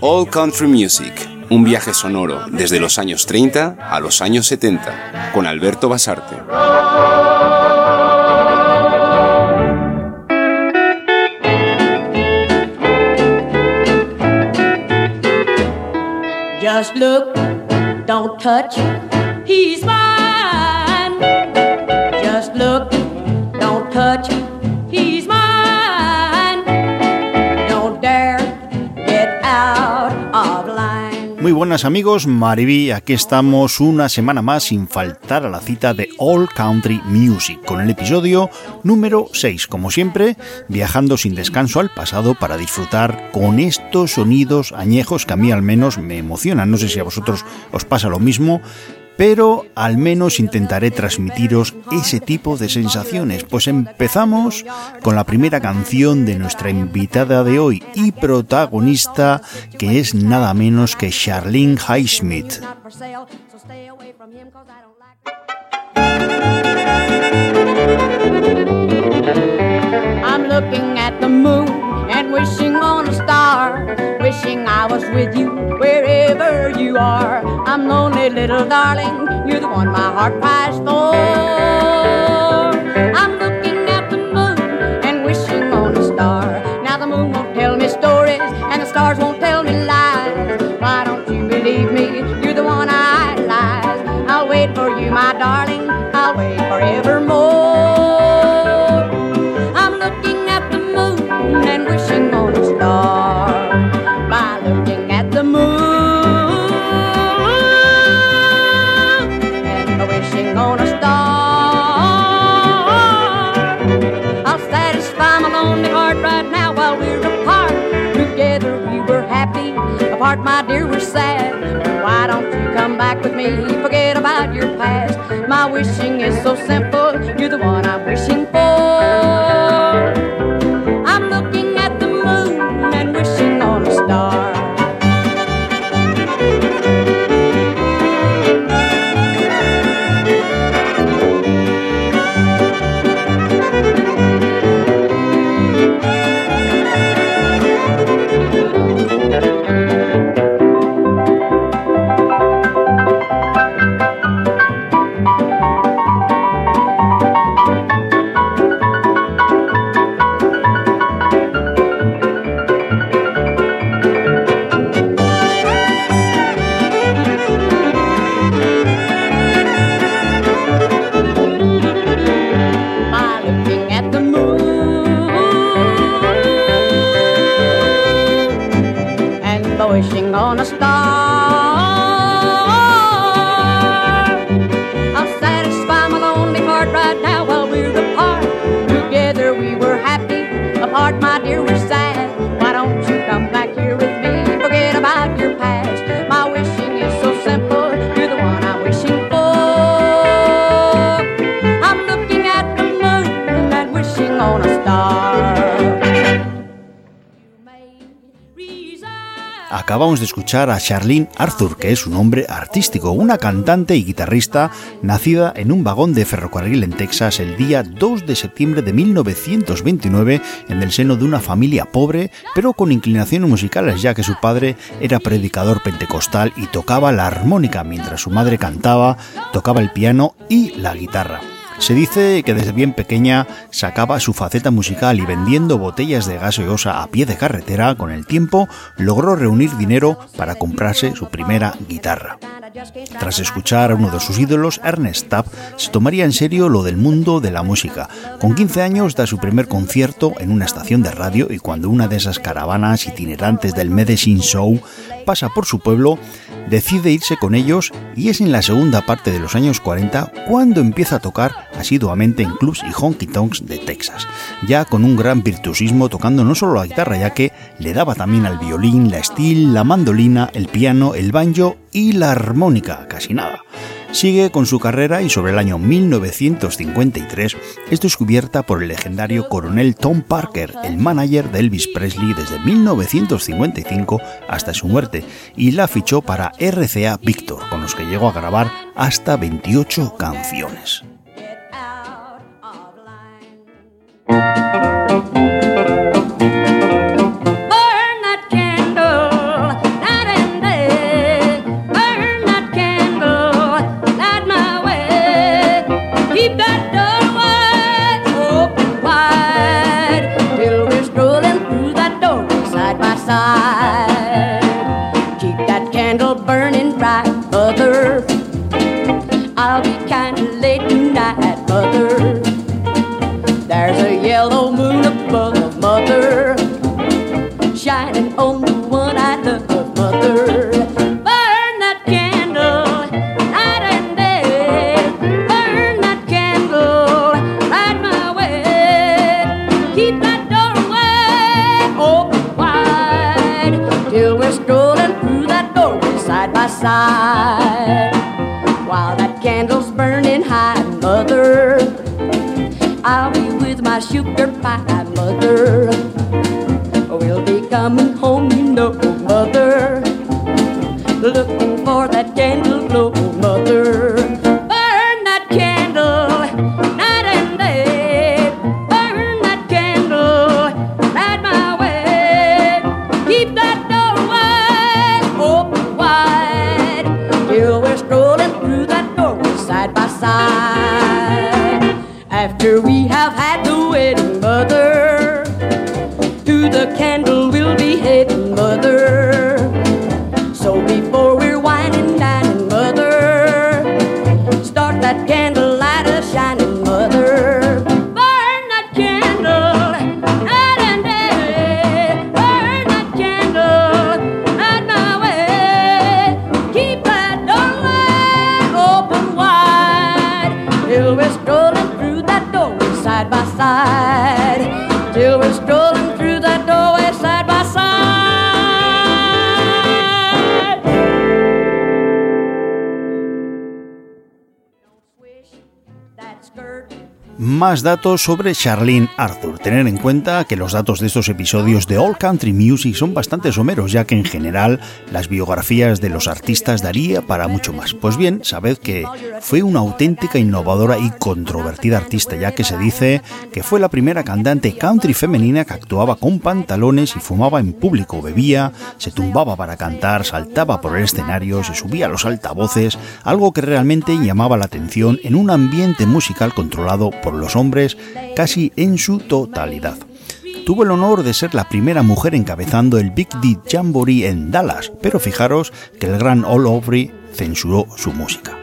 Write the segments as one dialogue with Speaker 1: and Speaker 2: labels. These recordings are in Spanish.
Speaker 1: All Country Music, un viaje sonoro desde los años 30 a los años 70, con Alberto Basarte.
Speaker 2: Just look, don't touch, he's mine.
Speaker 3: Muy buenas amigos, Mariví, aquí estamos una semana más sin faltar a la cita de All Country Music, con el episodio número 6, como siempre, viajando sin descanso al pasado para disfrutar con estos sonidos añejos que a mí al menos me emocionan. No sé si a vosotros os pasa lo mismo, pero al menos intentaré transmitiros ese tipo de sensaciones. Pues empezamos con la primera canción de nuestra invitada de hoy y protagonista, que es nada menos que Charlene Highsmith.
Speaker 2: I was with you wherever you are. I'm lonely little darling, you're the one my heart cries for. I'm looking apart, my dear, we're sad. Why don't you come back with me? Forget about your past. My wishing is so simple. You're the one I'm wishing wishing on
Speaker 3: Acabamos de escuchar a Charlene Arthur, que es su nombre artístico, una cantante y guitarrista nacida en un vagón de ferrocarril en Texas el día 2 de septiembre de 1929 en el seno de una familia pobre, pero con inclinaciones musicales, ya que su padre era predicador pentecostal y tocaba la armónica, mientras su madre cantaba, tocaba el piano y la guitarra. Se dice que desde bien pequeña sacaba su faceta musical y vendiendo botellas de gaseosa a pie de carretera, con el tiempo logró reunir dinero para comprarse su primera guitarra. Tras escuchar a uno de sus ídolos, Ernest Tubb, se tomaría en serio lo del mundo de la música. Con 15 años da su primer concierto en una estación de radio y cuando una de esas caravanas itinerantes del Medicine Show pasa por su pueblo, decide irse con ellos y es en la segunda parte de los años 40 cuando empieza a tocar asiduamente en clubs y honky tonks de Texas, ya con un gran virtuosismo tocando no solo la guitarra, ya que le daba también al violín, la steel, la mandolina, el piano, el banjo y la armónica, casi nada. Sigue con su carrera y sobre el año 1953 es descubierta por el legendario coronel Tom Parker, el manager de Elvis Presley desde 1955 hasta su muerte, y la fichó para RCA Victor, con los que llegó a grabar hasta 28 canciones.
Speaker 2: Música side. While that candle's burning high, mother, I'll be with my sugar pie, mother. We'll be coming home. side by side. After we have had the wedding, mother, to the candle we'll be heading, mother. skirt.
Speaker 3: Más datos sobre Charlene Arthur. Tener en cuenta que los datos de estos episodios de All Country Music son bastante someros, ya que en general las biografías de los artistas daría para mucho más. Pues bien, sabed que fue una auténtica, innovadora y controvertida artista, ya que se dice que fue la primera cantante country femenina que actuaba con pantalones y fumaba en público, bebía, se tumbaba para cantar, saltaba por el escenario, se subía a los altavoces, algo que realmente llamaba la atención en un ambiente musical controlado por los hombres casi en su totalidad. Tuvo el honor de ser la primera mujer encabezando el Big D Jamboree en Dallas, pero fijaros que el gran All Overy censuró su música.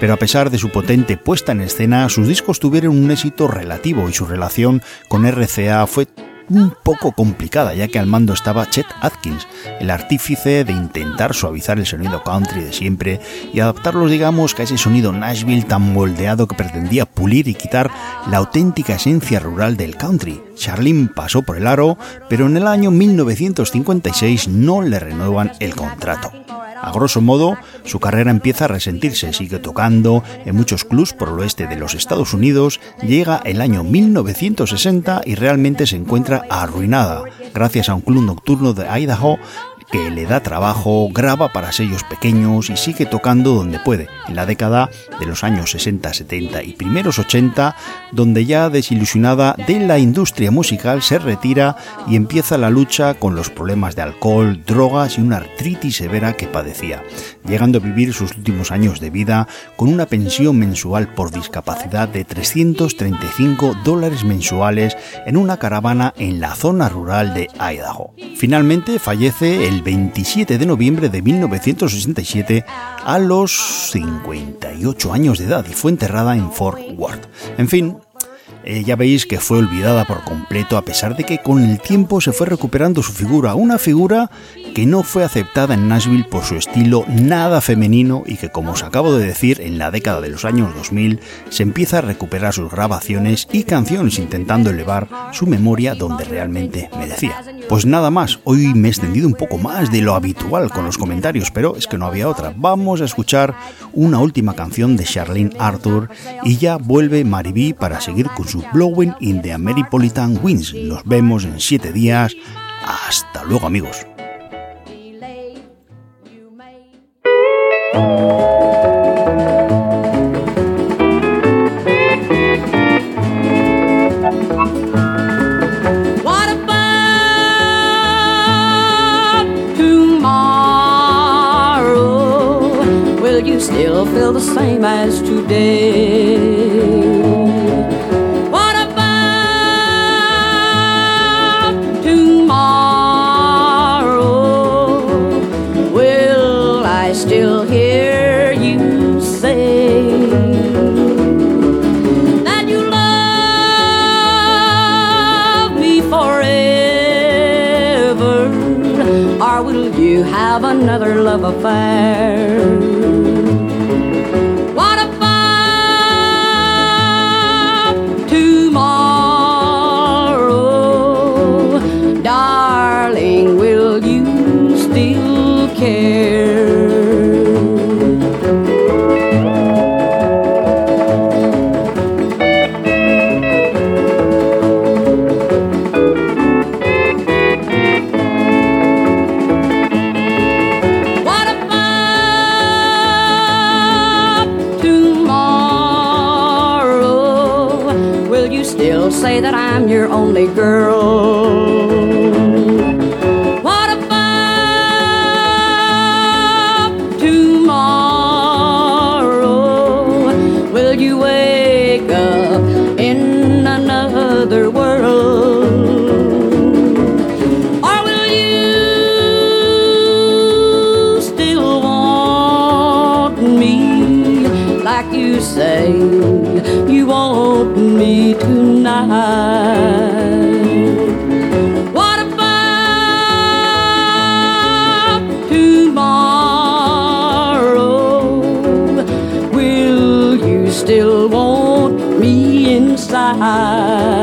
Speaker 3: Pero a pesar de su potente puesta en escena, sus discos tuvieron un éxito relativo y su relación con RCA fue un poco complicada, ya que al mando estaba Chet Atkins, el artífice de intentar suavizar el sonido country de siempre y adaptarlos, digamos, a ese sonido Nashville tan moldeado que pretendía pulir y quitar la auténtica esencia rural del country. Charlene pasó por el aro, pero en el año 1956 no le renuevan el contrato. A grosso modo, su carrera empieza a resentirse, sigue tocando en muchos clubs por el oeste de los Estados Unidos, llega el año 1960 y realmente se encuentra arruinada, gracias a un club nocturno de Idaho que le da trabajo, graba para sellos pequeños y sigue tocando donde puede, en la década de los años 60, 70 y primeros 80, donde ya desilusionada de la industria musical se retira y empieza la lucha con los problemas de alcohol, drogas y una artritis severa que padecía, llegando a vivir sus últimos años de vida con una pensión mensual por discapacidad de 335 dólares mensuales en una caravana en la zona rural de Idaho. Finalmente fallece el el 27 de noviembre de 1967 a los 58 años de edad y fue enterrada en Fort Worth. En fin, eh, ya veis que fue olvidada por completo a pesar de que con el tiempo se fue recuperando su figura, una figura que no fue aceptada en Nashville por su estilo nada femenino y que como os acabo de decir en la década de los años 2000 se empieza a recuperar sus grabaciones y canciones intentando elevar su memoria donde realmente merecía. Pues nada más, hoy me he extendido un poco más de lo habitual con los comentarios, pero es que no había otra. Vamos a escuchar una última canción de Charlene Arthur y ya vuelve Mariby para seguir con su Blowing in the Ameripolitan Winds. Nos vemos en siete días. Hasta luego amigos.
Speaker 2: have another love affair. tonight. What about tomorrow? Will you still want me inside?